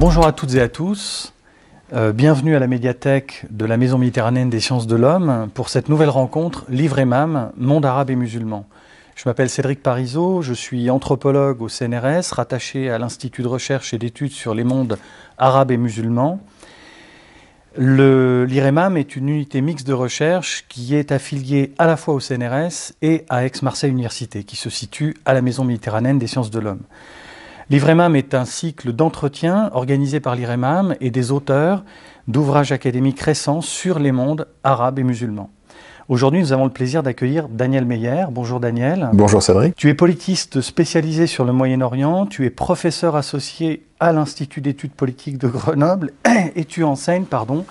Bonjour à toutes et à tous. Euh, bienvenue à la médiathèque de la Maison méditerranéenne des sciences de l'homme pour cette nouvelle rencontre Livre et MAM, Monde arabe et musulman. Je m'appelle Cédric Parizeau, je suis anthropologue au CNRS, rattaché à l'Institut de recherche et d'études sur les mondes arabes et musulmans. L'IREMAM est une unité mixte de recherche qui est affiliée à la fois au CNRS et à Aix-Marseille Université, qui se situe à la Maison méditerranéenne des sciences de l'homme. L'IREMAM est un cycle d'entretien organisé par l'IREMAM et des auteurs d'ouvrages académiques récents sur les mondes arabes et musulmans. Aujourd'hui, nous avons le plaisir d'accueillir Daniel Meyer. Bonjour Daniel. Bonjour Cédric. Tu es politiste spécialisé sur le Moyen-Orient, tu es professeur associé à l'Institut d'études politiques de Grenoble et tu enseignes pardon,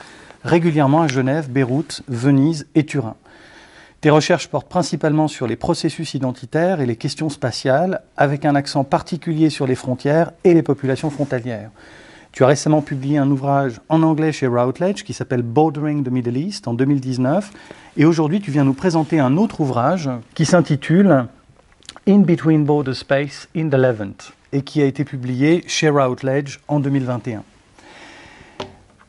régulièrement à Genève, Beyrouth, Venise et Turin. Tes recherches portent principalement sur les processus identitaires et les questions spatiales, avec un accent particulier sur les frontières et les populations frontalières. Tu as récemment publié un ouvrage en anglais chez Routledge qui s'appelle Bordering the Middle East en 2019. Et aujourd'hui, tu viens nous présenter un autre ouvrage qui s'intitule In Between Border Space in the Levant et qui a été publié chez Routledge en 2021.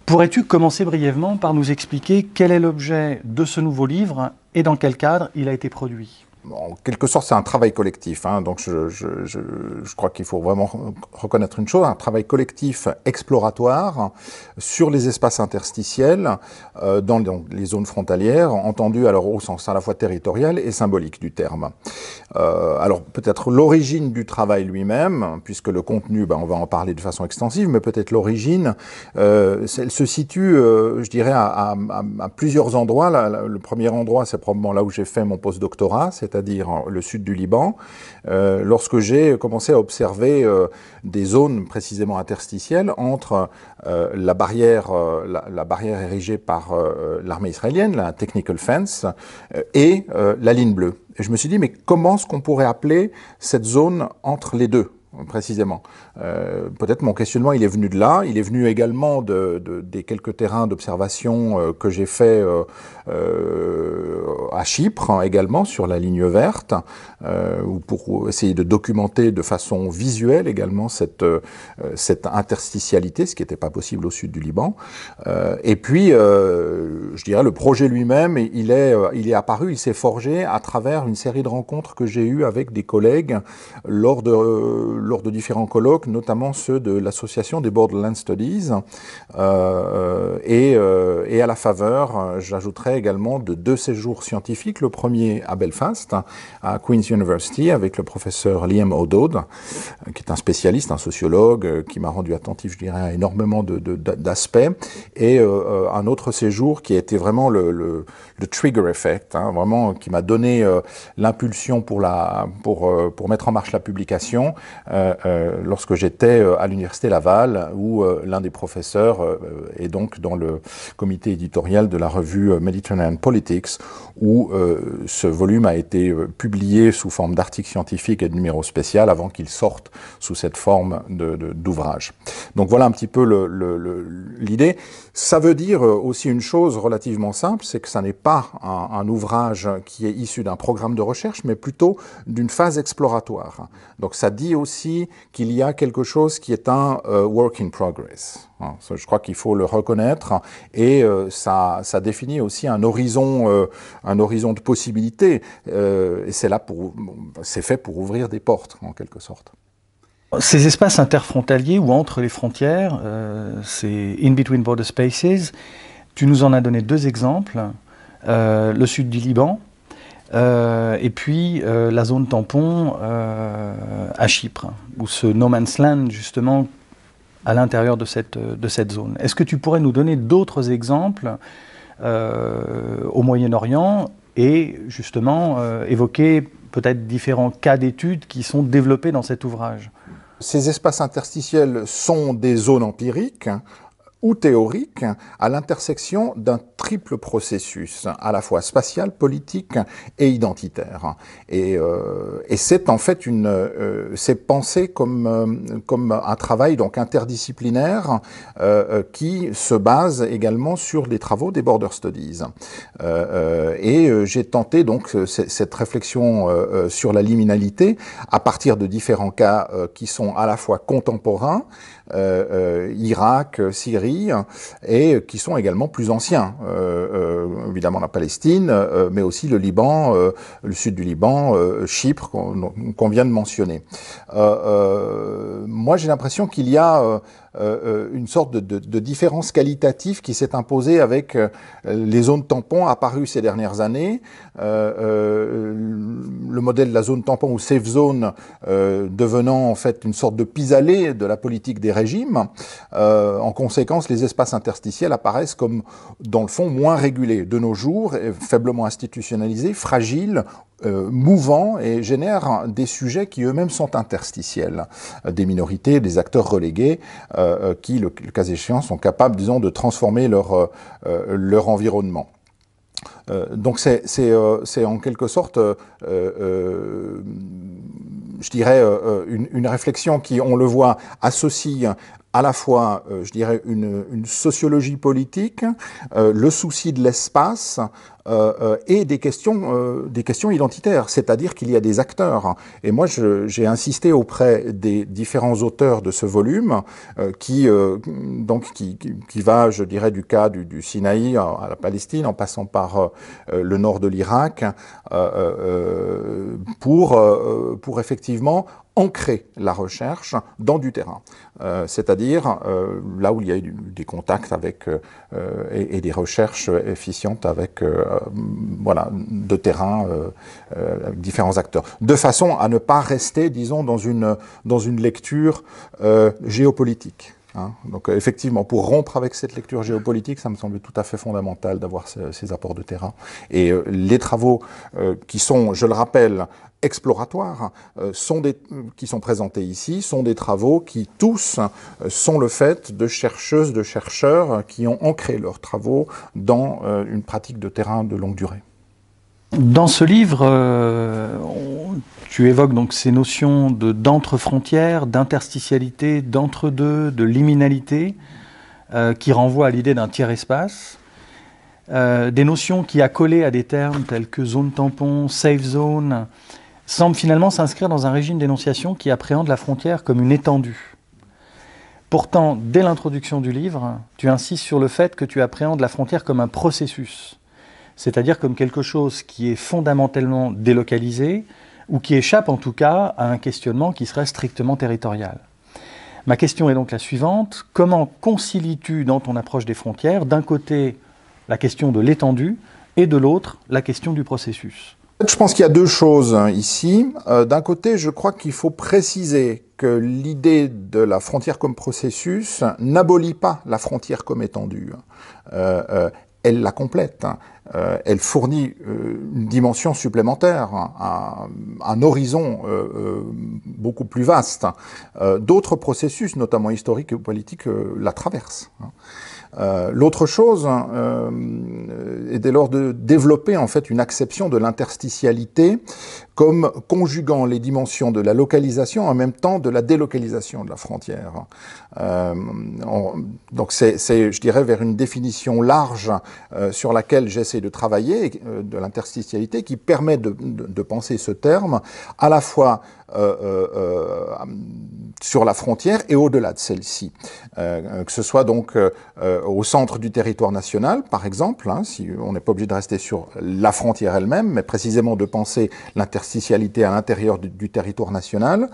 Pourrais-tu commencer brièvement par nous expliquer quel est l'objet de ce nouveau livre et dans quel cadre il a été produit? En quelque sorte, c'est un travail collectif. Hein, donc, je, je, je, crois qu'il faut vraiment reconnaître une chose un travail collectif exploratoire sur les espaces interstitiels euh, dans, les zones frontalières, entendu alors au sens à la fois territorial et symbolique du terme. Euh, alors, peut-être l'origine du travail lui-même, puisque le contenu, ben, on va en parler de façon extensive, mais peut-être l'origine, euh, elle se situe, je dirais, à, plusieurs endroits. le premier endroit, c'est probablement là où j'ai fait mon postdoctorat, c'est c'est-à-dire le sud du Liban, euh, lorsque j'ai commencé à observer euh, des zones précisément interstitielles entre euh, la, barrière, la, la, barrière érigée par l'armée israélienne, la technical fence, et la ligne bleue. Et je me suis dit, mais comment est-ce qu'on pourrait appeler cette zone entre les deux précisément? Euh, Peut-être mon questionnement, il est venu de là. Il est venu également de, de des quelques terrains d'observation euh, que j'ai fait euh, euh, à Chypre, hein, également sur la ligne verte, euh, pour essayer de documenter de façon visuelle également cette, cette interstitialité, ce qui n'était pas possible au sud du Liban. et puis, je dirais, le projet lui-même, il est, il est apparu, il s'est forgé à travers une série de rencontres que j'ai eues avec des collègues lors de lors de différents colloques, notamment ceux de l'association des Borderland Studies, euh, et, euh, et, à la faveur, j'ajouterai également de deux séjours scientifiques. Le premier à Belfast, à Queen's University, avec le professeur Liam O'Dowd, qui est un spécialiste, un sociologue, qui m'a rendu attentif, je dirais, à énormément d'aspects, de, et euh, un autre séjour qui a été vraiment le, le, trigger effect, hein, vraiment qui m'a donné euh, l'impulsion pour, la, pour, euh, pour mettre en marche la publication, euh, euh, lorsque j'étais euh, à l'université Laval, où l'un des professeurs est donc dans le comité éditorial de la revue Mediterranean Politics, où ce volume a été publié sous forme d'articles scientifiques et de numéros spéciaux avant qu'il sorte sous cette forme d'ouvrage. Donc voilà un petit peu l'idée. Ça veut dire aussi une chose relativement simple, c'est que ça n'est pas un, un ouvrage qui est issu d'un programme de recherche, mais plutôt d'une phase exploratoire. Donc ça dit aussi qu'il y a quelque chose qui est un euh, work in progress. Hein, je crois qu'il faut le reconnaître et euh, ça, définit aussi un horizon, euh, un horizon de possibilités. Et c'est là pour, c'est fait pour ouvrir des portes en quelque sorte. Ces espaces interfrontaliers ou entre les frontières, euh, c'est in between border spaces. Tu nous en as donné deux exemples. Le sud du Liban, euh, et puis euh, la zone tampon euh, à Chypre, ou ce no man's land justement à l'intérieur de cette, de cette zone. Est-ce que tu pourrais nous donner d'autres exemples au Moyen-Orient et justement évoquer peut-être différents cas d'études qui sont développés dans cet ouvrage? Ces espaces interstitiels sont des zones empiriques ou théorique à l'intersection d'un triple processus, à la fois spatial, politique et identitaire. Et, euh, et c'est en fait une, euh, c'est pensé comme euh, comme un travail donc interdisciplinaire euh, qui se base également sur les travaux des border studies. Euh, et j'ai tenté donc cette réflexion sur la liminalité à partir de différents cas qui sont à la fois contemporains Irak, Syrie, et qui sont également plus anciens. évidemment la Palestine, mais aussi le Liban, le sud du Liban, Chypre, qu'on vient de mentionner. moi, j'ai l'impression qu'il y a euh, euh, une sorte de, de, de, différence qualitative qui s'est imposée avec euh, les zones tampons apparues ces dernières années. le modèle de la zone tampon ou safe zone devenant en fait une sorte de pis-aller de la politique des régimes. en conséquence, les espaces interstitiels apparaissent comme, dans le fond, moins régulés de nos jours, faiblement institutionnalisés, fragiles euh, mouvants et génèrent des sujets qui eux-mêmes sont interstitiels, euh, des minorités, des acteurs relégués, euh, qui, le, cas échéant, sont capables, disons, de transformer leur, leur environnement. donc c'est en quelque sorte, je dirais, une, réflexion qui, on le voit, associe à la fois, je dirais, une sociologie politique, le souci de l'espace, euh, euh, et des questions, euh, des questions identitaires, c'est-à-dire qu'il y a des acteurs. Et moi, j'ai insisté auprès des différents auteurs de ce volume, qui donc qui, qui, va, je dirais, du cas du, du Sinaï à la Palestine, en passant par le nord de l'Irak, pour pour effectivement ancrer la recherche dans du terrain, euh, c'est-à-dire euh, là où il y a eu des contacts avec euh, et, des recherches efficientes avec voilà de terrain avec différents acteurs, de façon à ne pas rester, disons, dans une dans une lecture géopolitique. Hein. Donc effectivement, pour rompre avec cette lecture géopolitique, ça me semble tout à fait fondamental d'avoir ces, apports de terrain. Et les travaux qui sont, je le rappelle, exploratoires euh, sont des, qui sont présentés ici sont des travaux qui tous euh, sont le fait de chercheuses, de chercheurs qui ont ancré leurs travaux dans euh, une pratique de terrain de longue durée. Dans ce livre, tu évoques donc ces notions de d'entre-frontières, d'interstitialité, d'entre-deux, de liminalité, qui renvoient à l'idée d'un tiers-espace. des notions qui accolées à des termes tels que zone tampon, safe zone, semble finalement s'inscrire dans un régime d'énonciation qui appréhende la frontière comme une étendue. Pourtant, dès l'introduction du livre, tu insistes sur le fait que tu appréhendes la frontière comme un processus, c'est-à-dire comme quelque chose qui est fondamentalement délocalisé ou qui échappe en tout cas à un questionnement qui serait strictement territorial. Ma question est donc la suivante, comment concilies-tu dans ton approche des frontières d'un côté la question de l'étendue et de l'autre la question du processus? Je pense qu'il y a deux choses hein, ici. Euh, d'un côté, je crois qu'il faut préciser que l'idée de la frontière comme processus n'abolit pas la frontière comme étendue. Euh, euh, elle la complète. Hein. elle fournit une dimension supplémentaire, un, un horizon beaucoup plus vaste. D'autres processus, notamment historiques et politiques, la traversent. Hein. Euh, l'autre chose euh, est dès lors de développer en fait une acception de l'interstitialité comme conjuguant les dimensions de la localisation en même temps de la délocalisation de la frontière. Euh, donc c'est, je dirais, vers une définition large euh, sur laquelle j'essaie de travailler, euh, de l'interstitialité, qui permet de, penser ce terme à la fois sur la frontière et au-delà de celle-ci. que ce soit donc au centre du territoire national, par exemple, hein, si on n'est pas obligé de rester sur la frontière elle-même, mais précisément de penser l'interstitialité à l'intérieur du, territoire national,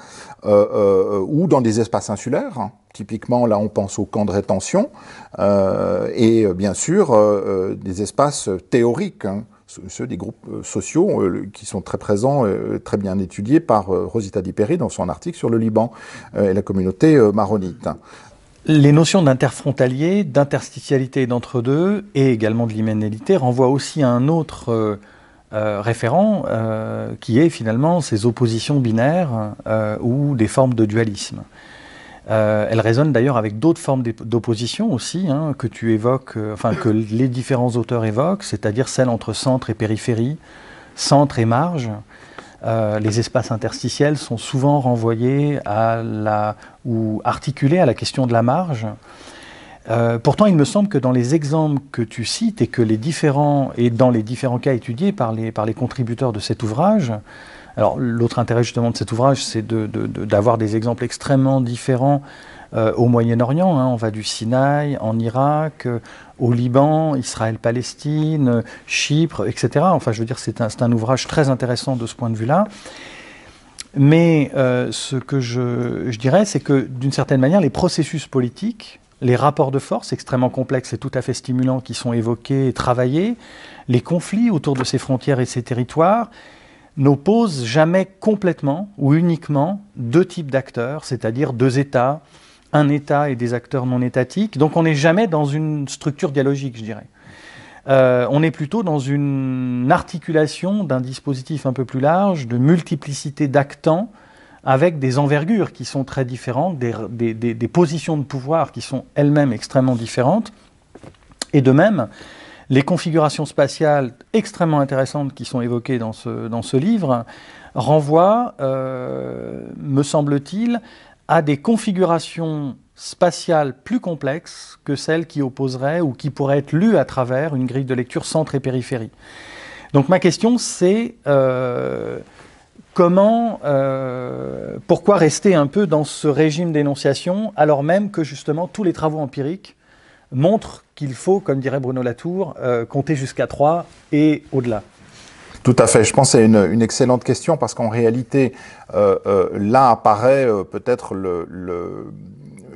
ou dans des espaces insulaires. Typiquement, là, on pense aux camps de rétention euh, et bien sûr euh, des espaces théoriques, hein, ceux des groupes sociaux euh, qui sont très présents, euh, très bien étudiés par Rosita Di Peri dans son article sur le Liban et la communauté maronite. Les notions d'interfrontalier, d'interstitialité et d'entre-deux, et également de liminalité, renvoient aussi à un autre euh, référent, euh, qui est finalement ces oppositions binaires euh, ou des formes de dualisme. Elle résonne d'ailleurs avec d'autres formes d'opposition aussi, hein, que tu évoques, enfin que les différents auteurs évoquent, c'est-à-dire celle entre centre et périphérie, centre et marge. Les espaces interstitiels sont souvent renvoyés à la, ou articulés à la question de la marge. Euh, pourtant, il me semble que dans les exemples que tu cites et que les différents et dans les différents cas étudiés par les, contributeurs de cet ouvrage, alors l'autre intérêt justement de cet ouvrage, c'est d'avoir de, de, des exemples extrêmement différents au Moyen-Orient. Hein. on va du Sinaï, en Irak, au Liban, Israël-Palestine, Chypre, etc. Enfin, je veux dire, c'est un, ouvrage très intéressant de ce point de vue-là. Mais ce que je dirais, c'est que d'une certaine manière, les processus politiques les rapports de force extrêmement complexes et tout à fait stimulants qui sont évoqués et travaillés, les conflits autour de ces frontières et ces territoires, n'opposent jamais complètement ou uniquement deux types d'acteurs, c'est-à-dire deux États, un État et des acteurs non étatiques. Donc on n'est jamais dans une structure dialogique, je dirais. Euh, on est plutôt dans une articulation d'un dispositif un peu plus large, de multiplicité d'actants avec des envergures qui sont très différentes, des, positions de pouvoir qui sont elles-mêmes extrêmement différentes. Et de même, les configurations spatiales extrêmement intéressantes qui sont évoquées dans ce, dans ce livre renvoient, euh, me semble-t-il, à des configurations spatiales plus complexes que celles qui opposeraient ou qui pourraient être lues à travers une grille de lecture centre et périphérie. Donc ma question, c'est euh, comment, euh, pourquoi rester un peu dans ce régime d'énonciation alors même que justement tous les travaux empiriques montrent qu'il faut, comme dirait Bruno Latour, euh, compter jusqu'à 3 et au-delà? Tout à fait. Je pense que c'est une, excellente question parce qu'en réalité, euh, là apparaît peut-être le,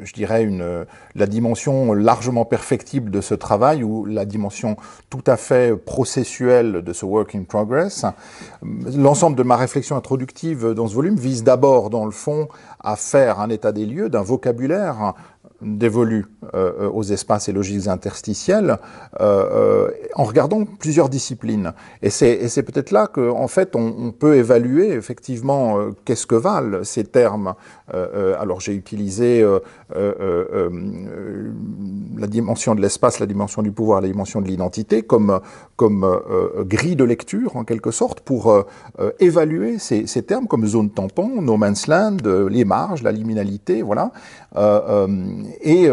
je dirais, une, la dimension largement perfectible de ce travail ou la dimension tout à fait processuelle de ce work in progress. L'ensemble de ma réflexion introductive dans ce volume vise d'abord, dans le fond, à faire un état des lieux d'un vocabulaire dévolu euh, aux espaces et logiques interstitielles euh, euh, en regardant plusieurs disciplines. Et c'est peut-être là qu'en en fait on, peut évaluer effectivement euh, qu'est-ce que valent ces termes. Euh, alors j'ai utilisé la dimension de l'espace, la dimension du pouvoir, la dimension de l'identité comme, comme grille de lecture en quelque sorte pour évaluer ces, ces, termes comme zone tampon, no man's land, les marges, la liminalité, voilà. Et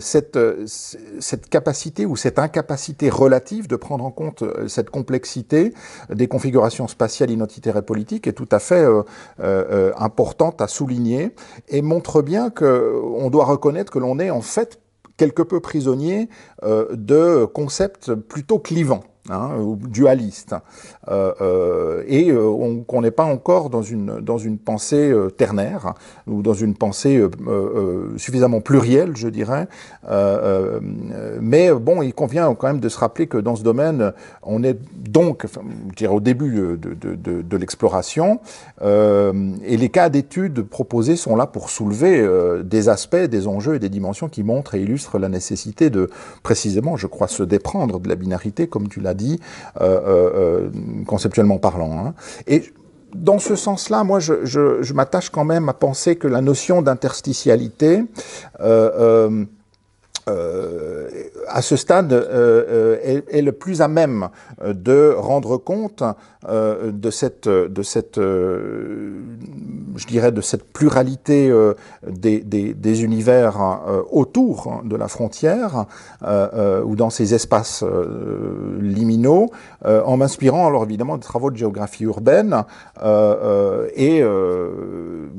cette, cette capacité ou cette incapacité relative de prendre en compte euh, cette complexité des configurations spatiales, identitaires et politiques est tout à fait euh, euh, importante à souligner et montre bien qu'on doit reconnaître que l'on est en fait quelque peu prisonnier de concepts plutôt clivants hein, ou dualiste, euh, euh, et euh, qu'on n'est pas encore dans une, dans une pensée euh, ternaire ou dans une pensée suffisamment plurielle, je dirais. mais bon, il convient quand même de se rappeler que dans ce domaine, on est donc, enfin, au début de, l'exploration, et les cas d'études proposés sont là pour soulever des aspects, des enjeux et des dimensions qui montrent et illustrent la nécessité de précisément, je crois, se déprendre de la binarité, comme tu l'as dit, euh, euh, conceptuellement parlant. Hein. Et dans ce sens-là, moi, je, je, m'attache quand même à penser que la notion d'interstitialité euh, euh, à ce stade, euh, est, est, le plus à même de rendre compte euh, de cette, de cette, je dirais, de cette pluralité des, univers autour de la frontière ou dans ces espaces liminaux, en m'inspirant alors évidemment des travaux de géographie urbaine et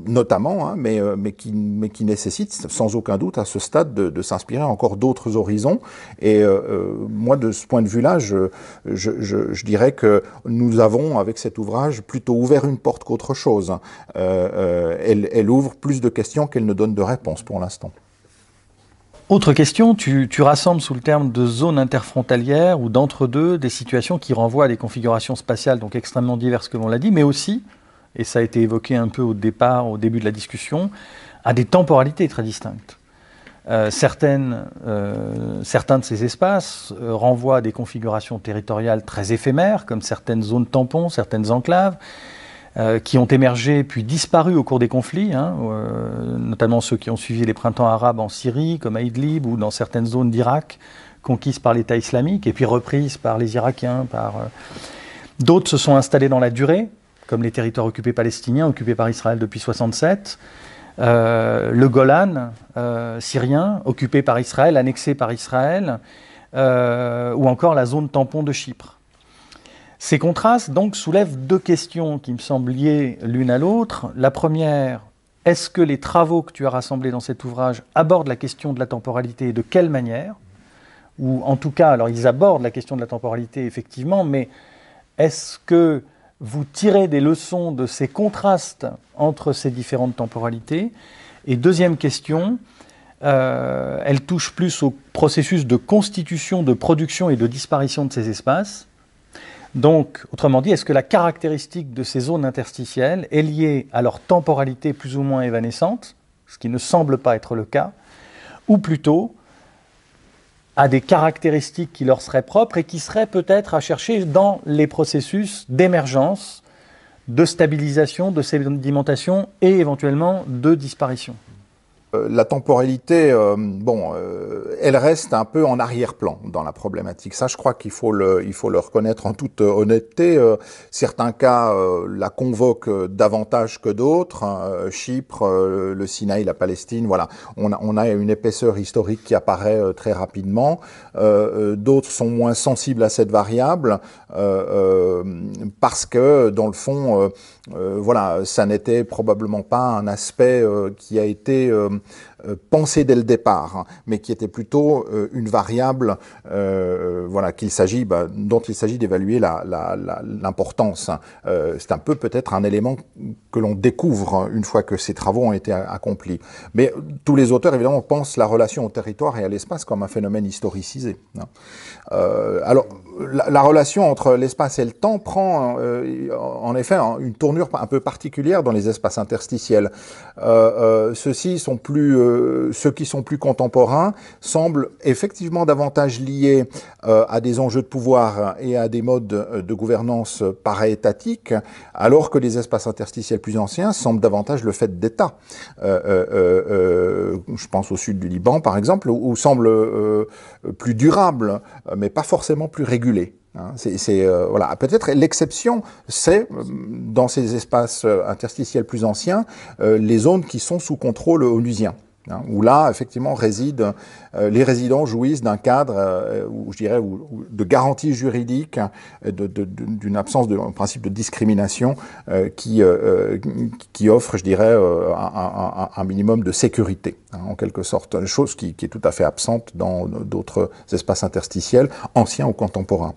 notamment, hein, mais, mais, qui, mais qui nécessitent sans aucun doute à ce stade de, de s'inspirer en encore d'autres horizons. Et euh, euh, moi, de ce point de vue-là, je, dirais que nous avons, avec cet ouvrage, plutôt ouvert une porte qu'autre chose. Euh, elle, elle ouvre plus de questions qu'elle ne donne de réponses pour l'instant. Autre question, tu, tu, rassembles sous le terme de zone interfrontalière ou d'entre-deux des situations qui renvoient à des configurations spatiales donc extrêmement diverses, comme on l'a dit, mais aussi, et ça a été évoqué un peu au départ, au début de la discussion, à des temporalités très distinctes. Euh, euh, certains de ces espaces euh, renvoient à des configurations territoriales très éphémères, comme certaines zones tampons, certaines enclaves, qui ont émergé puis disparu au cours des conflits, hein, notamment ceux qui ont suivi les printemps arabes en Syrie, comme à Idlib, ou dans certaines zones d'Irak conquises par l'État islamique, et puis reprises par les Irakiens. D'autres se sont installés dans la durée, comme les territoires occupés palestiniens, occupés par Israël depuis 1967. Euh, le Golan euh, syrien, occupé par Israël, annexé par Israël, euh, ou encore la zone tampon de Chypre. Ces contrastes donc soulèvent deux questions qui me semblent liées l'une à l'autre. La première, Est-ce que les travaux que tu as rassemblés dans cet ouvrage abordent la question de la temporalité et de quelle manière? Ou en tout cas, alors ils abordent la question de la temporalité effectivement, mais est-ce que vous tirez des leçons de ces contrastes entre ces différentes temporalités Et deuxième question, euh, elle touche plus au processus de constitution, de production et de disparition de ces espaces. Donc, autrement dit, est-ce que la caractéristique de ces zones interstitielles est liée à leur temporalité plus ou moins évanescente, ce qui ne semble pas être le cas, ou plutôt à des caractéristiques qui leur seraient propres et qui seraient peut-être à chercher dans les processus d'émergence, de stabilisation, de sédimentation et éventuellement de disparition. Euh, la temporalité, euh, bon, euh, elle reste un peu en arrière-plan dans la problématique. Ça, je crois qu'il faut le, il faut le reconnaître en toute honnêteté. certains cas la convoquent davantage que d'autres. Hein. Chypre, le Sinaï, la Palestine, voilà. On a, on a une épaisseur historique qui apparaît très rapidement. d'autres sont moins sensibles à cette variable parce que, dans le fond, voilà, ça n'était probablement pas un aspect qui a été euh, pensée dès le départ, hein, mais qui était plutôt euh, une variable, euh, voilà, bah, dont il s'agit d'évaluer l'importance. La, c'est un peu peut-être un élément que l'on découvre hein, une fois que ces travaux ont été accomplis. Mais tous les auteurs, évidemment, pensent la relation au territoire et à l'espace comme un phénomène historicisé. Hein. alors, la, relation entre l'espace et le temps prend en effet une tournure un peu particulière dans les espaces interstitiels. Ceux-ci sont plus euh, ceux qui sont plus contemporains semblent effectivement davantage liés euh, à des enjeux de pouvoir et à des modes de gouvernance para-étatiques, alors que les espaces interstitiels plus anciens semblent davantage le fait d'États. Euh, je pense au sud du Liban, par exemple, où, où semblent plus durables, mais pas forcément plus régulés. Hein. voilà. Peut-être l'exception, c'est dans ces espaces interstitiels plus anciens, les zones qui sont sous contrôle onusien. Hein, où là, effectivement, résident, euh, les résidents jouissent d'un cadre, euh, où, je dirais, de garantie juridique, d'une absence de principe de discrimination euh, qui, qui offre, je dirais, un, un, minimum de sécurité, hein, en quelque sorte, une chose qui, qui, est tout à fait absente dans d'autres espaces interstitiels, anciens ou contemporains.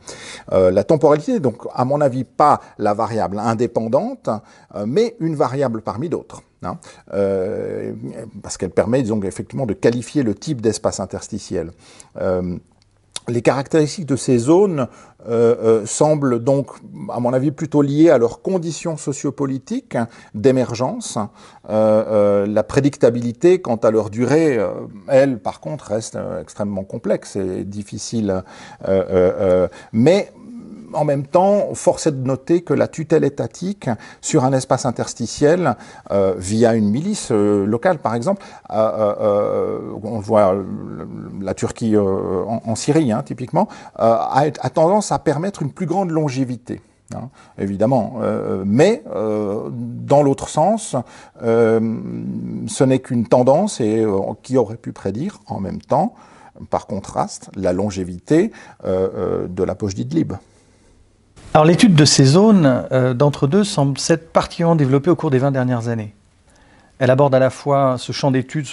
la temporalité, donc, à mon avis, pas la variable indépendante, mais une variable parmi d'autres. Hein, euh, parce qu'elle permet, effectivement, de qualifier le type d'espace interstitiel. Euh, les caractéristiques de ces zones euh, semblent donc, à mon avis, plutôt liées à leurs conditions sociopolitiques d'émergence. la prédictabilité quant à leur durée, elle, par contre, reste extrêmement complexe et difficile. mais en même temps, force est de noter que la tutelle étatique sur un espace interstitiel, euh, via une milice euh, locale par exemple, euh, on voit la Turquie en, Syrie hein, typiquement, a, tendance à permettre une plus grande longévité. Hein, évidemment. mais dans l'autre sens, ce n'est qu'une tendance et qui aurait pu prédire en même temps, par contraste, la longévité de la poche d'Idlib. Alors l'étude de ces zones euh, d'entre-deux semble s'être particulièrement développée au cours des 20 dernières années. Elle aborde à la fois ce champ d'études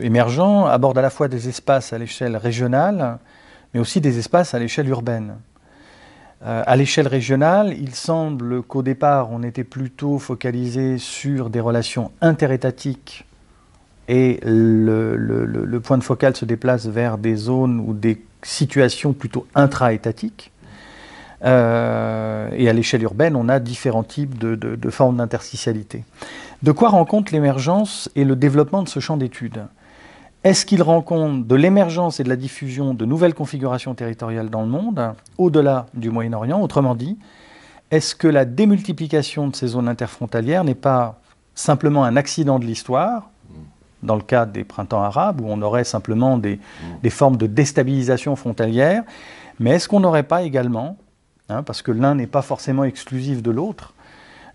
émergent, aborde à la fois des espaces à l'échelle régionale, mais aussi des espaces à l'échelle urbaine. Euh, à l'échelle régionale, il semble qu'au départ, on était plutôt focalisé sur des relations interétatiques et le, le, point de focal se déplace vers des zones ou des situations plutôt intra-étatiques. Euh, et à l'échelle urbaine, on a différents types de, formes d'interstitialité. De quoi rend compte l'émergence et le développement de ce champ d'études? Est-ce qu'il rend compte de l'émergence et de la diffusion de nouvelles configurations territoriales dans le monde, au-delà du Moyen-Orient? Autrement dit, est-ce que la démultiplication de ces zones interfrontalières n'est pas simplement un accident de l'histoire, dans le cas des printemps arabes, où on aurait simplement des, des formes de déstabilisation frontalière, mais est-ce qu'on n'aurait pas également Hein, parce que l'un n'est pas forcément exclusif de l'autre,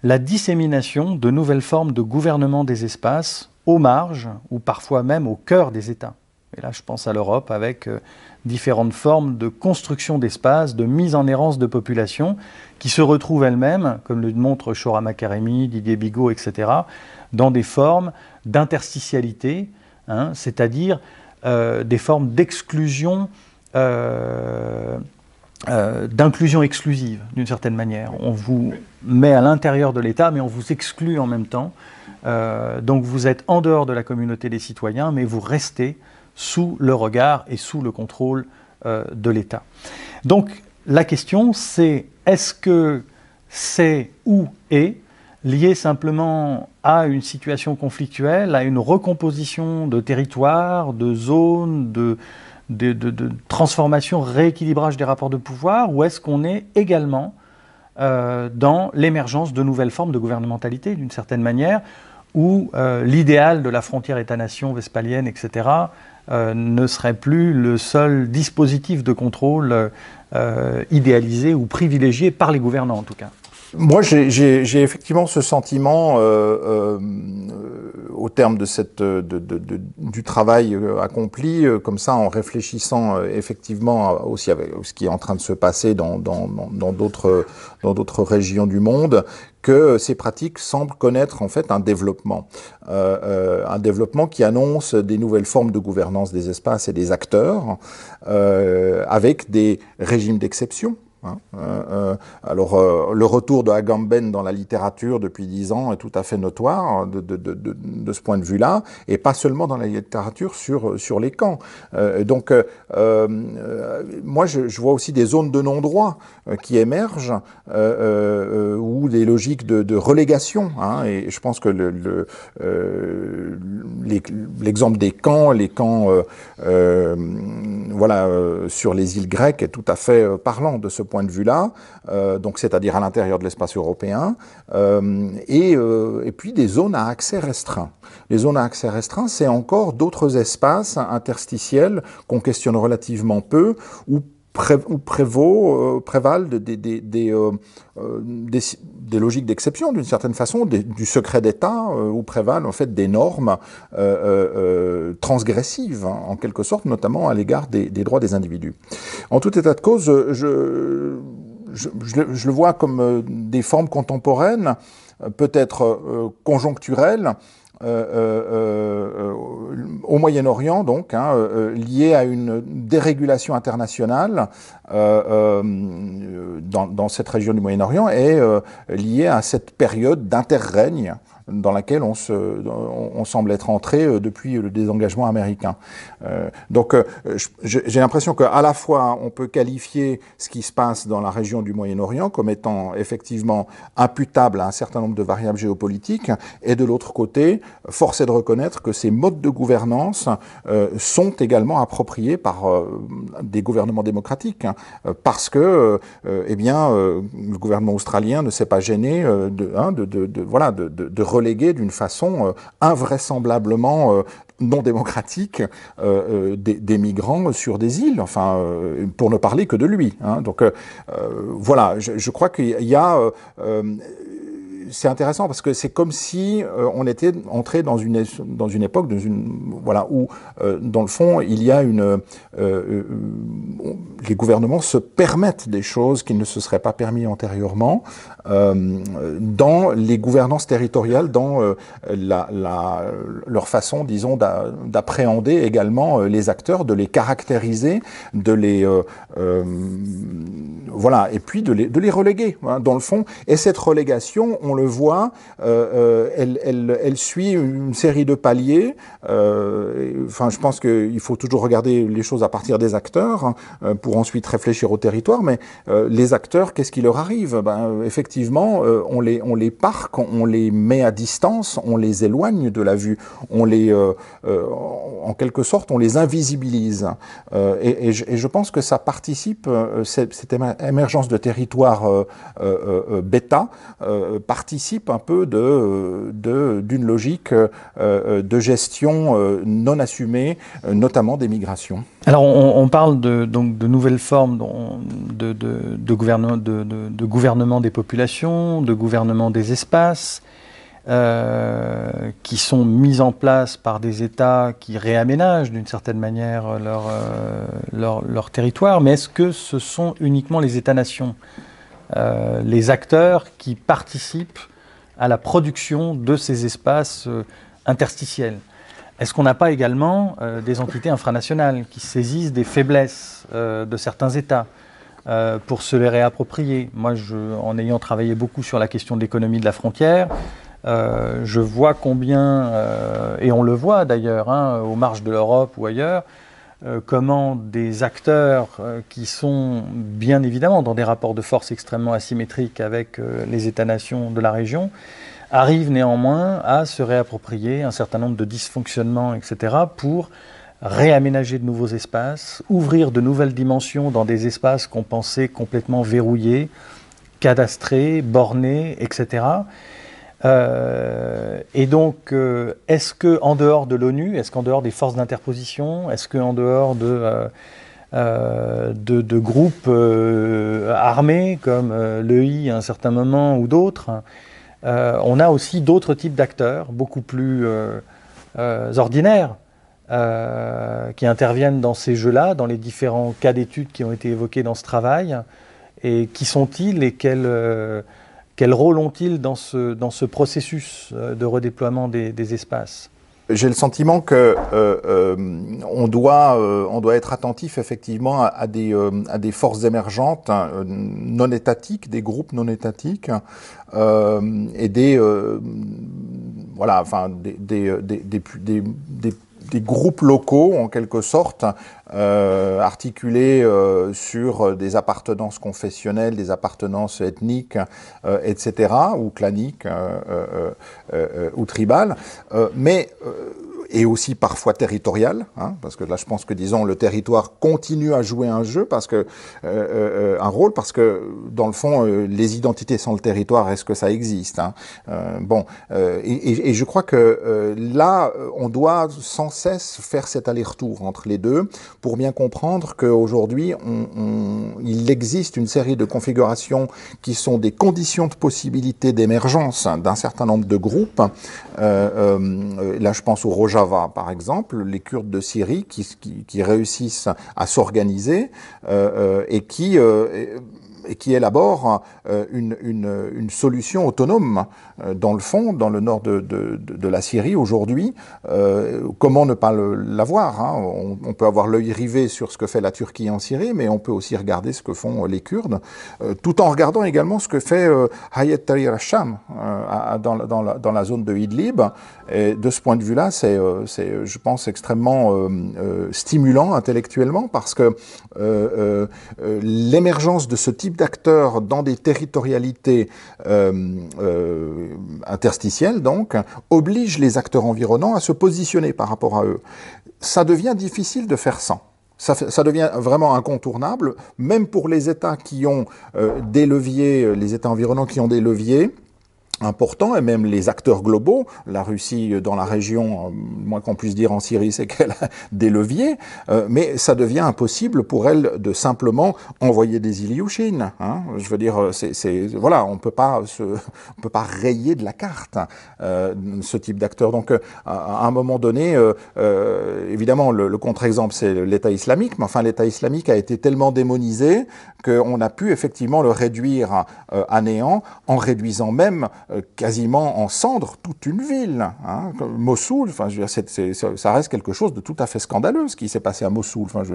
la dissémination de nouvelles formes de gouvernement des espaces aux marges ou parfois même au cœur des États. Et là, je pense à l'Europe avec différentes formes de construction d'espace, de mise en errance de population, qui se retrouvent elles-mêmes, comme le montre Shora Makaremi, Didier Bigot, etc., dans des formes d'interstitialité, hein, c'est-à-dire euh, des formes d'exclusion, euh, euh, d'inclusion exclusive, d'une certaine manière. On vous met à l'intérieur de l'État, mais on vous exclut en même temps. donc vous êtes en dehors de la communauté des citoyens, mais vous restez sous le regard et sous le contrôle de l'État. Donc la question, c'est est-ce que c'est ou est lié simplement à une situation conflictuelle, à une recomposition de territoire, de zones, de, transformation, rééquilibrage des rapports de pouvoir, ou est-ce qu'on est également euh, dans l'émergence de nouvelles formes de gouvernementalité, d'une certaine manière, où euh, l'idéal de la frontière État-nation vespalienne, etc., euh, ne serait plus le seul dispositif de contrôle idéalisé ou privilégié par les gouvernants en tout cas? Moi, j'ai effectivement ce sentiment, euh, euh, au terme de cette, de, de, du travail euh, accompli, euh, comme ça, en réfléchissant euh, effectivement aussi avec ce qui est en train de se passer dans d'autres dans régions du monde, que ces pratiques semblent connaître en fait un développement, euh, un développement qui annonce des nouvelles formes de gouvernance des espaces et des acteurs, euh, avec des régimes d'exception Hein. Euh, euh, alors, euh, le retour de Agamben dans la littérature depuis dix ans est tout à fait notoire de, de, de, de ce point de vue-là, et pas seulement dans la littérature sur, les camps. donc, moi, je, vois aussi des zones de non-droit qui émergent, ou des logiques de, relégation. Hein, et je pense que le, l'exemple des camps, les camps, voilà, sur les îles grecques est tout à fait parlant de ce point point de vue-là, euh, donc c'est-à-dire à, l'intérieur de l'espace européen, euh, et, euh, et, puis des zones à accès restreint. Les zones à accès restreint, c'est encore d'autres espaces interstitiels qu'on questionne relativement peu, où ou prévaut, euh, prévalent des, des, des, euh, euh, des, logiques d'exception d'une certaine façon, du secret d'État, où prévalent en fait des normes transgressives hein, en quelque sorte, notamment à l'égard des, droits des individus. En tout état de cause, je, je, je le vois comme des formes contemporaines, peut-être conjoncturelles, euh, euh, euh, au Moyen-Orient, donc, hein, lié à une dérégulation internationale dans, dans, cette région du Moyen-Orient et lié à cette période d'interrègne dans laquelle on, se, on, semble être entré euh, depuis le désengagement américain. Euh, donc euh, j'ai l'impression qu'à la fois on peut qualifier ce qui se passe dans la région du Moyen-Orient comme étant effectivement imputable à un certain nombre de variables géopolitiques, et de l'autre côté, force est de reconnaître que ces modes de gouvernance sont également appropriés par des gouvernements démocratiques, hein, parce que eh bien, le gouvernement australien ne s'est pas gêné de, hein, voilà, de reléguer d'une façon euh, invraisemblablement euh, non démocratique euh, des, migrants sur des îles, enfin, pour ne parler que de lui. Hein. Donc voilà, je, je crois qu'il y a c'est intéressant parce que c'est comme si euh, on était entré dans une dans une époque dans une voilà où euh, dans le fond il y a une euh, les gouvernements se permettent des choses qui ne se seraient pas permis antérieurement dans les gouvernances territoriales dans leur façon disons d'appréhender également les acteurs de les caractériser de les voilà et puis de les de les reléguer hein, dans le fond. Et cette relégation on le voit, euh, euh, elle, suit une série de paliers. Euh, je pense qu'il faut toujours regarder les choses à partir des acteurs hein, pour ensuite réfléchir au territoire. Mais les acteurs, qu'est-ce qui leur arrive? Ben, Effectivement, on les on parque, on les met à distance, on les éloigne de la vue, on les en quelque sorte, on les invisibilise. Et, je, pense que ça participe cette, cette émergence de territoire bêta participe un peu de, d'une logique euh, de gestion euh, non assumée, euh, notamment des migrations. Alors on, parle de, donc, de nouvelles formes de, gouvernement, de, gouvernement des populations, de gouvernement des espaces. euh, qui sont mises en place par des États qui réaménagent d'une certaine manière euh, leur, territoire, mais est-ce que ce sont uniquement les États-nations, euh, les acteurs qui participent à la production de ces espaces euh, interstitiels. Est-ce qu'on n'a pas également euh, des entités infranationales qui saisissent des faiblesses de certains États pour se les réapproprier? Moi, en ayant travaillé beaucoup sur la question de l'économie de la frontière, je vois combien, et on le voit d'ailleurs hein, aux marges de l'Europe ou ailleurs, comment des acteurs qui sont bien évidemment dans des rapports de force extrêmement asymétriques avec les États-nations de la région, arrivent néanmoins à se réapproprier un certain nombre de dysfonctionnements, etc., pour réaménager de nouveaux espaces, ouvrir de nouvelles dimensions dans des espaces qu'on pensait complètement verrouillés, cadastrés, bornés, etc. Euh, et donc, euh, est-ce que en dehors de l'ONU, est-ce qu'en dehors des forces d'interposition, est-ce qu'en dehors de, euh, de, de, groupes armés comme l'EI à un certain moment ou d'autres, on a aussi d'autres types d'acteurs, beaucoup plus ordinaires, qui interviennent dans ces jeux-là, dans les différents cas d'études qui ont été évoqués dans ce travail, et qui sont-ils et quels quel rôle ont-ils dans ce, dans ce processus euh, de redéploiement des, des espaces? J'ai le sentiment que euh, euh, on doit on doit être attentif effectivement à, des à des forces émergentes hein, non étatiques, des groupes non étatiques et des voilà enfin des, des des groupes locaux, en quelque sorte, euh, articulés euh, sur des appartenances confessionnelles, des appartenances ethniques, euh, etc., ou claniques, ou tribales. mais et aussi parfois territorial, hein, parce que là je pense que disons le territoire continue à jouer un jeu, parce que euh, euh, un rôle, parce que dans le fond euh, les identités sans le territoire, est-ce que ça existe hein euh, Bon, euh, et, et, je crois que là on doit sans cesse faire cet aller-retour entre les deux pour bien comprendre qu'aujourd'hui on, on, il existe une série de configurations qui sont des conditions de possibilité d'émergence d'un certain nombre de groupes. là je pense au Roja par exemple, les Kurdes de Syrie qui, qui, réussissent à s'organiser euh, euh et qui euh, qui élabore euh, une, une, une, solution autonome euh, dans le fond, dans le nord de, de, la Syrie aujourd'hui. Euh, comment ne pas l'avoir hein? On, peut avoir l'œil rivé sur ce que fait la Turquie en Syrie, mais on peut aussi regarder ce que font les Kurdes, tout en regardant également ce que fait Hayat Tahrir al-Sham dans, dans, la, dans la zone de Idlib. Et de ce point de vue-là, c'est, je pense, extrêmement stimulant intellectuellement parce que l'émergence de ce type d'acteurs dans des territorialités euh, euh, interstitielles, donc, oblige les acteurs environnants à se positionner par rapport à eux. Ça devient difficile de faire sans. Ça, ça, devient vraiment incontournable, même pour les États qui ont euh, des leviers, les États environnants qui ont des leviers important et même les acteurs globaux, la Russie dans la région, euh, moins qu'on puisse dire en Syrie, c'est qu'elle a des leviers, euh, mais ça devient impossible pour elle de simplement envoyer des Ilyushin. Hein. Je veux dire, c'est voilà, on peut pas peut pas rayer de la carte euh, ce type d'acteur. Donc, euh, à un moment donné, euh, évidemment, le, le contre-exemple c'est l'État islamique, mais enfin l'État islamique a été tellement démonisé qu'on a pu effectivement le réduire à néant en réduisant même euh, quasiment en cendres toute une ville. Hein, Mossoul, enfin, ça reste quelque chose de tout à fait scandaleux ce qui s'est passé à Mossoul. Enfin, je,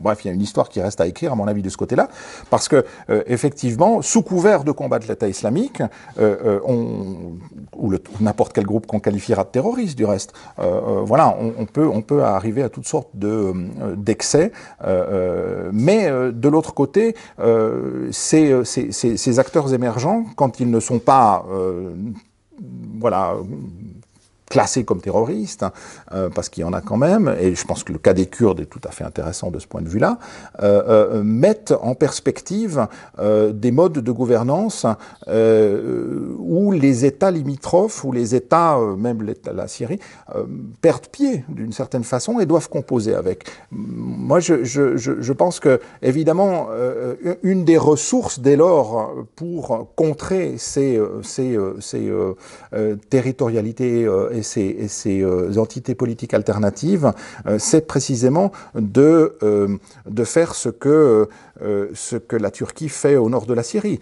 bref, il y a une histoire qui reste à écrire, à mon avis, de ce côté-là, parce que euh, effectivement, sous couvert de combattre l'État islamique, euh, euh on, ou, n'importe quel groupe qu'on qualifiera de terroriste, du reste, euh, euh, voilà, on, peut, on peut arriver à toutes sortes de, d'excès, mais de l'autre côté, ces, ces, acteurs émergents, quand ils ne sont pas euh, voilà, classés comme terroristes, euh, parce qu'il y en a quand même, et je pense que le cas des Kurdes est tout à fait intéressant de ce point de vue-là, euh, euh, mettent en perspective des modes de gouvernance où les États limitrophes, où les États, même la Syrie, perdent pied d'une certaine façon et doivent composer avec. Moi, je, pense que, évidemment, une des ressources dès lors pour contrer ces, ces, territorialités et ces, euh, entités politiques alternatives, euh, c'est précisément de, euh, faire ce que, la Turquie fait au nord de la Syrie,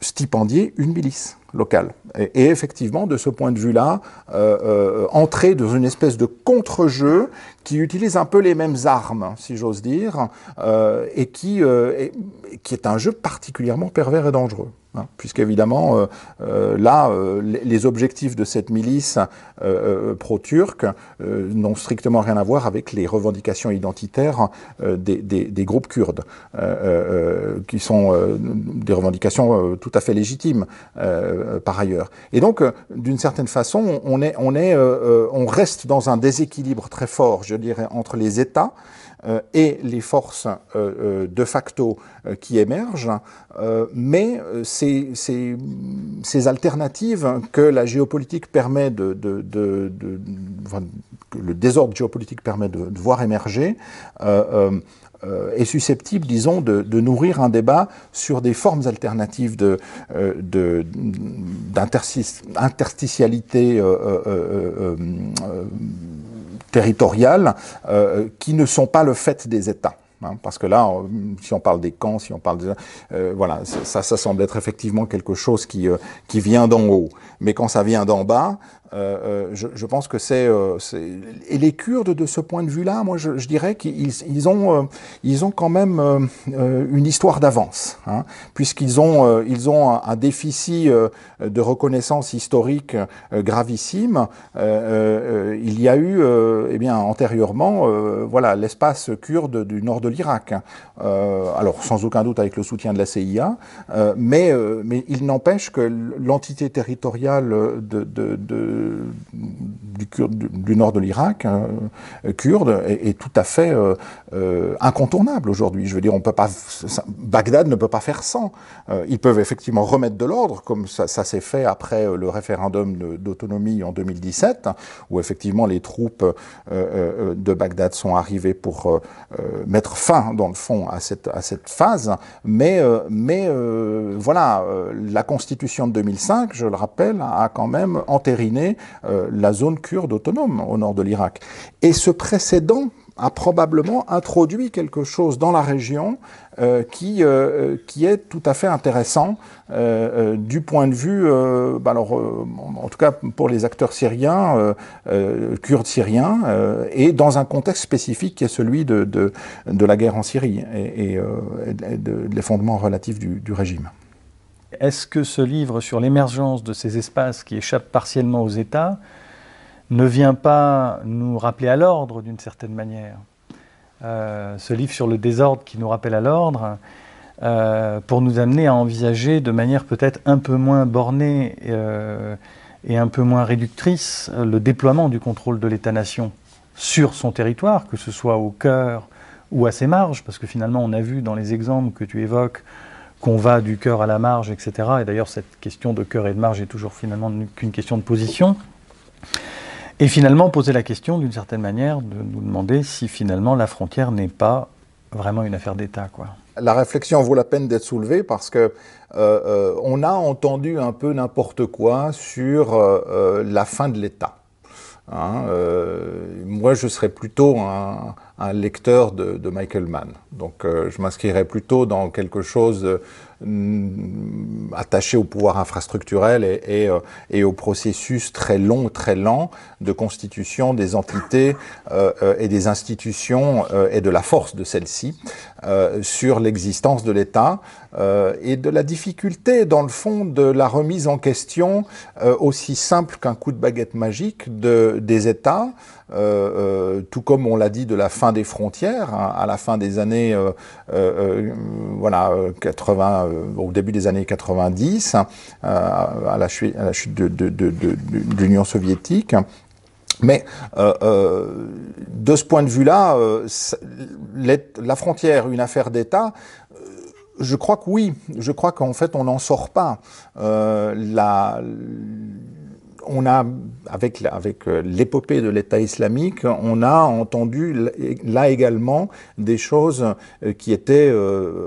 stipendier une milice locale. Et, effectivement, de ce point de vue-là, entrer dans une espèce de contre-jeu qui utilise un peu les mêmes armes, si j'ose dire, et qui est un jeu particulièrement pervers et dangereux. Hein, Puisqu'évidemment, euh, euh, là, euh, les objectifs de cette milice pro-turque n'ont strictement rien à voir avec les revendications identitaires des, des, groupes kurdes, qui sont des revendications tout à fait légitimes par ailleurs. Et donc, d'une certaine façon, on, est, on, est, on reste dans un déséquilibre très fort, je dirais, entre les États euh, et les forces euh, euh, de facto qui émergent, mais ces, alternatives que la géopolitique permet de, que le désordre géopolitique permet de, voir émerger, est susceptible, disons, de, nourrir un débat sur des formes alternatives d'interstitialité territoriales euh, qui ne sont pas le fait des États. Hein, parce que là, si on parle des camps, si on parle de, euh, voilà, ça, ça semble être effectivement quelque chose qui euh, qui vient d'en haut. Mais quand ça vient d'en bas, euh, euh, je, pense que c'est euh, et les Kurdes de ce point de vue-là, moi je, dirais qu'ils ils ont ils ont quand même une histoire d'avance, hein, puisqu'ils ont ils ont un, déficit de reconnaissance historique gravissime. il y a eu eh bien antérieurement voilà l'espace kurde du nord de l'Irak, hein. alors sans aucun doute avec le soutien de la CIA, mais mais il n'empêche que l'entité territoriale de du, nord de l'Irak, hein, kurde, est, tout à fait euh, euh, incontournable aujourd'hui. Je veux dire, on peut pas, Bagdad ne peut pas faire sans. Euh, ils peuvent effectivement remettre de l'ordre, comme ça, s'est fait après le référendum d'autonomie en 2017, où effectivement les troupes de Bagdad sont arrivées pour mettre fin, dans le fond, à cette, à cette phase. Mais, mais voilà, la constitution de 2005, je le rappelle, a quand même entériné euh, la zone kurde autonome au nord de l'Irak. Et ce précédent a probablement introduit quelque chose dans la région euh, qui, euh, qui est tout à fait intéressant du point de vue, bah en tout cas pour les acteurs syriens, kurdes syriens, et dans un contexte spécifique qui est celui de, la guerre en Syrie et, de, l'effondrement relatif du régime. Est-ce que ce livre sur l'émergence de ces espaces qui échappent partiellement aux États ne vient pas nous rappeler à l'ordre d'une certaine manière euh, Ce livre sur le désordre qui nous rappelle à l'ordre, euh, pour nous amener à envisager de manière peut-être un peu moins bornée euh, et un peu moins réductrice le déploiement du contrôle de l'État-nation sur son territoire, que ce soit au cœur ou à ses marges, parce que finalement on a vu dans les exemples que tu évoques qu'on va du cœur à la marge, etc. Et d'ailleurs, cette question de cœur et de marge est toujours finalement qu'une question de position. Et finalement, poser la question, d'une certaine manière, de nous demander si finalement la frontière n'est pas vraiment une affaire d'État. La réflexion vaut la peine d'être soulevée parce que euh, euh, on a entendu un peu n'importe quoi sur euh, la fin de l'État. Hein, moi, je serais plutôt un, un lecteur de, Michael Mann. Donc euh, je m'inscrirais plutôt dans quelque chose euh, attaché au pouvoir infrastructurel euh, et, au processus très long, très lent de constitution des entités et des institutions et de la force de celles-ci sur l'existence de l'État et de la difficulté, dans le fond, de la remise en question aussi simple qu'un coup de baguette magique de, des États, tout comme on l'a dit de la fin des frontières, hein, à la fin des années euh, euh, euh voilà, 80, hein, au début des années 90, à la chute, à la chute de, l'Union soviétique. Mais de ce point de vue-là, la frontière, une affaire d'État, je crois que oui. Je crois qu'en fait, on n'en sort pas. La, on a, avec, avec l'épopée de l'État islamique, on a entendu là également des choses qui étaient,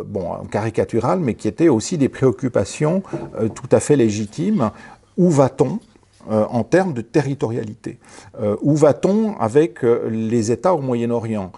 bon, caricaturales, mais qui étaient aussi des préoccupations tout à fait légitimes. Où va-t-on euh, en termes de territorialité? Euh, où va-t-on avec euh, les États au Moyen-Orient?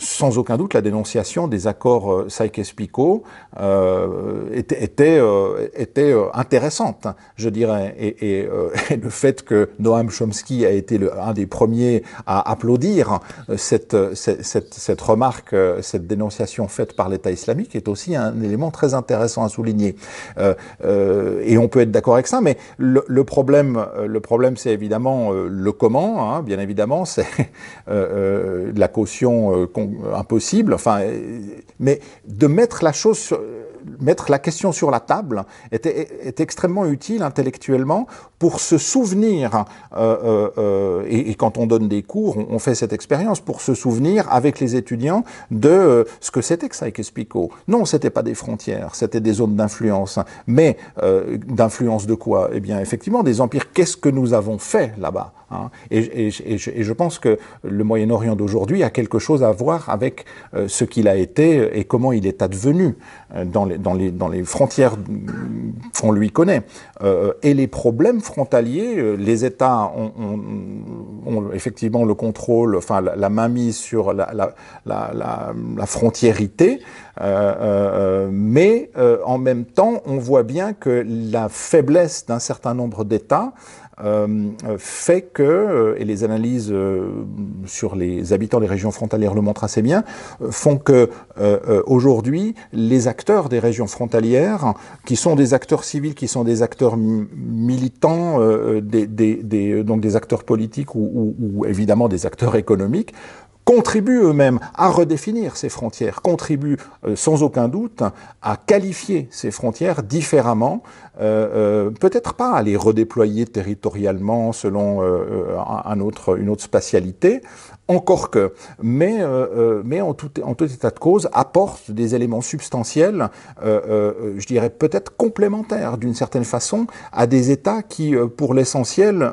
Sans aucun doute, la dénonciation des accords euh, Sykes-Picot euh, était, euh, était euh, intéressante, je dirais. Et, et, et, le fait que Noam Chomsky a été le, un des premiers à applaudir cette, cette, cette, cette remarque, cette dénonciation faite par l'État islamique est aussi un élément très intéressant à souligner. et on peut être d'accord avec ça, mais le, le problème, le problème, c'est évidemment le comment. Hein, bien évidemment, c'est la caution impossible. Enfin, mais de mettre la chose sur, mettre la question sur la table est, extrêmement utile intellectuellement pour se souvenir, euh, euh, euh et, et, quand on donne des cours, on, fait cette expérience, pour se souvenir avec les étudiants de euh, ce que c'était que Sykes-Picot. Non, c'était pas des frontières, c'était des zones d'influence. Mais euh, d'influence de quoi? Eh bien, effectivement, des empires. Qu'est-ce que nous avons fait là-bas hein? Et, et, je pense que le Moyen-Orient d'aujourd'hui a quelque chose à voir avec ce qu'il a été et comment il est advenu dans les, dans les, dans les frontières qu'on lui connaît. Euh, et les problèmes frontaliers, euh, les États ont, effectivement le contrôle, enfin la, la mainmise sur la, frontiérité, euh, mais en même temps, on voit bien que la faiblesse d'un certain nombre d'États euh, fait que, et les analyses sur les habitants des régions frontalières le montrent assez bien, font que aujourd'hui, les acteurs des régions frontalières, qui sont des acteurs civils, qui sont des acteurs militants, des, des, des, donc des acteurs politiques ou, ou, ou évidemment des acteurs économiques, contribuent eux-mêmes à redéfinir ces frontières, contribuent euh, sans aucun doute à qualifier ces frontières différemment, euh, euh, peut-être pas à les redéployer territorialement selon euh, un autre, une autre spatialité, encore que, mais, euh, mais en, tout, en tout état de cause, apportent des éléments substantiels, euh, je dirais peut-être complémentaires d'une certaine façon, à des États qui, pour l'essentiel,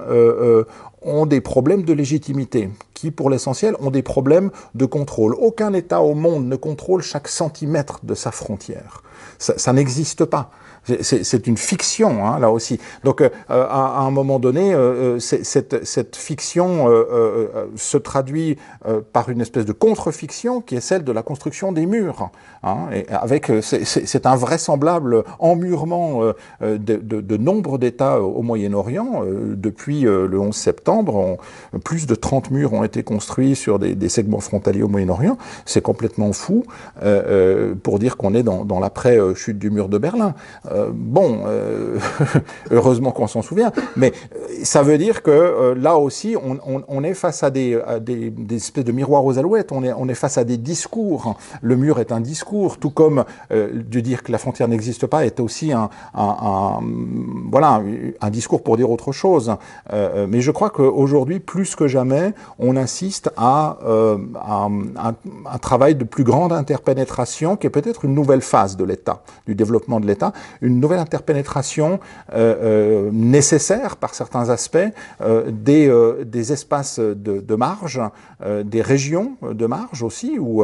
ont des problèmes de légitimité, qui pour l'essentiel ont des problèmes de contrôle. Aucun État au monde ne contrôle chaque centimètre de sa frontière. Ça, n'existe pas. C'est une fiction, hein, là aussi. Donc, euh, à, à, un moment donné, euh, euh cette, cette, fiction euh, euh, se traduit par une espèce de contre-fiction qui est celle de la construction des murs. Hein, et avec, c'est invraisemblable emmurement de, de, de, nombre d'États au Moyen-Orient. depuis le 11 septembre, on, plus de 30 murs ont été construits sur des, des segments frontaliers au Moyen-Orient. C'est complètement fou pour dire qu'on est dans, dans l'après-chute du mur de Berlin. Euh, bon, euh, heureusement qu'on s'en souvient, mais euh, ça veut dire que là aussi, on, est face à des, espèces de miroirs aux alouettes, on est, face à des discours. Le mur est un discours, tout comme de dire que la frontière n'existe pas est aussi un, voilà, un discours pour dire autre chose. mais je crois qu'aujourd'hui, plus que jamais, on assiste à, à un, travail de plus grande interpénétration qui est peut-être une nouvelle phase de l'État, du développement de l'État, une nouvelle interpénétration euh, euh, nécessaire par certains aspects euh, des, espaces de, marge, des régions de marge aussi, où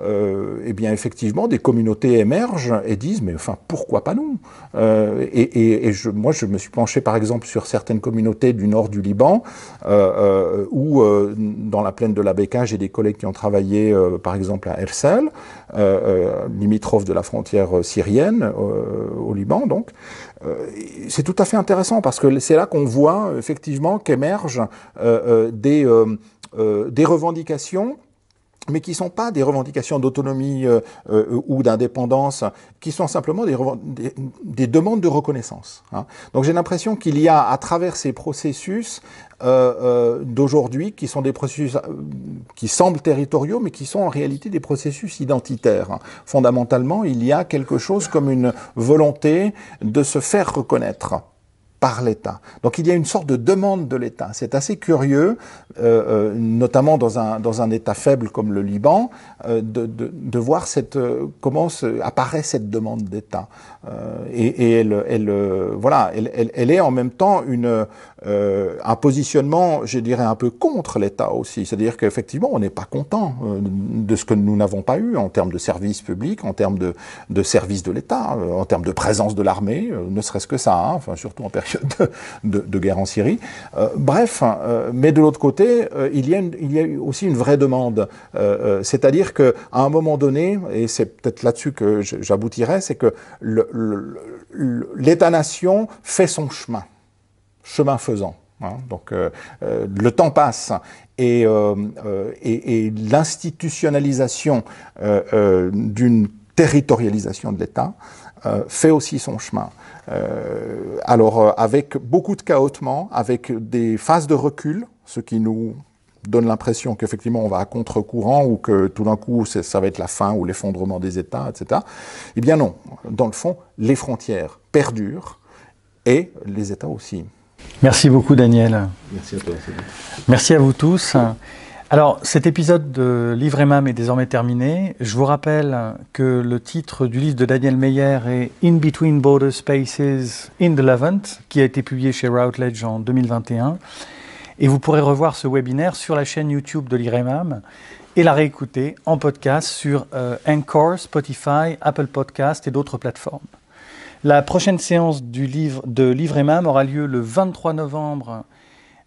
eh effectivement des communautés émergent et disent mais enfin pourquoi pas nous? Et, moi je me suis penché par exemple sur certaines communautés du nord du Liban où dans la plaine de la Beka j'ai des collègues qui ont travaillé par exemple à Ersel, limitrophe de la frontière syrienne au Liban donc, euh, c'est tout à fait intéressant parce que c'est là qu'on voit effectivement qu'émergent euh, euh, des, revendications mais qui ne sont pas des revendications d'autonomie ou d'indépendance, qui sont simplement des, des, demandes de reconnaissance. Hein. Donc j'ai l'impression qu'il y a à travers ces processus euh, d'aujourd'hui, qui sont des processus qui semblent territoriaux, mais qui sont en réalité des processus identitaires. Fondamentalement, il y a quelque chose comme une volonté de se faire reconnaître Donc il y a une sorte de demande de l'État. C'est assez curieux, euh, euh, notamment dans un, dans un État faible comme le Liban, euh, de, de, de, voir cette, comment se, apparaît cette demande d'État. et, et elle, elle, voilà, elle, elle, elle, est en même temps une, un positionnement, je dirais, un peu contre l'État aussi. C'est-à-dire qu'effectivement, on n'est pas content de ce que nous n'avons pas eu en termes de services publics, en termes de, de services de l'État, en termes de présence de l'armée, ne serait-ce que ça, hein, enfin, surtout en période de, guerre en Syrie. Euh, bref, euh, mais de l'autre côté, euh, il, y a aussi une vraie demande. C'est-à-dire qu'à un moment donné, et c'est peut-être là-dessus que j'aboutirais, c'est que l'État-nation fait son chemin, chemin faisant. Hein. donc le temps passe et l'institutionnalisation d'une territorialisation de l'État fait aussi son chemin. Euh, alors, euh, avec beaucoup de chaotement, avec des phases de recul, ce qui nous donne l'impression qu'effectivement on va à contre-courant ou que tout d'un coup ça va être la fin ou l'effondrement des États, etc. Eh bien non, dans le fond, les frontières perdurent et les États aussi. Merci beaucoup Daniel. Merci à toi. Merci à vous tous. Alors, cet épisode de Livre et Mam est désormais terminé. Je vous rappelle que le titre du livre de Daniel Meyer est In Between Border Spaces in the Levant, qui a été publié chez Routledge en 2021. Et vous pourrez revoir ce webinaire sur la chaîne YouTube de Livre et Mam et la réécouter en podcast sur euh, Anchor, Spotify, Apple Podcast et d'autres plateformes. La prochaine séance du livre, de Livre et Mam aura lieu le 23 novembre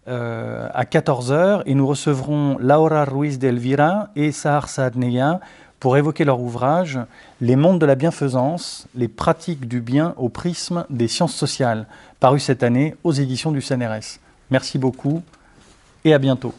euh, à 14h et nous recevrons Laura Ruiz d'Elvira et Sahar Saadneya pour évoquer leur ouvrage Les mondes de la bienfaisance, les pratiques du bien au prisme des sciences sociales, paru cette année aux éditions du CNRS. Merci beaucoup et à bientôt.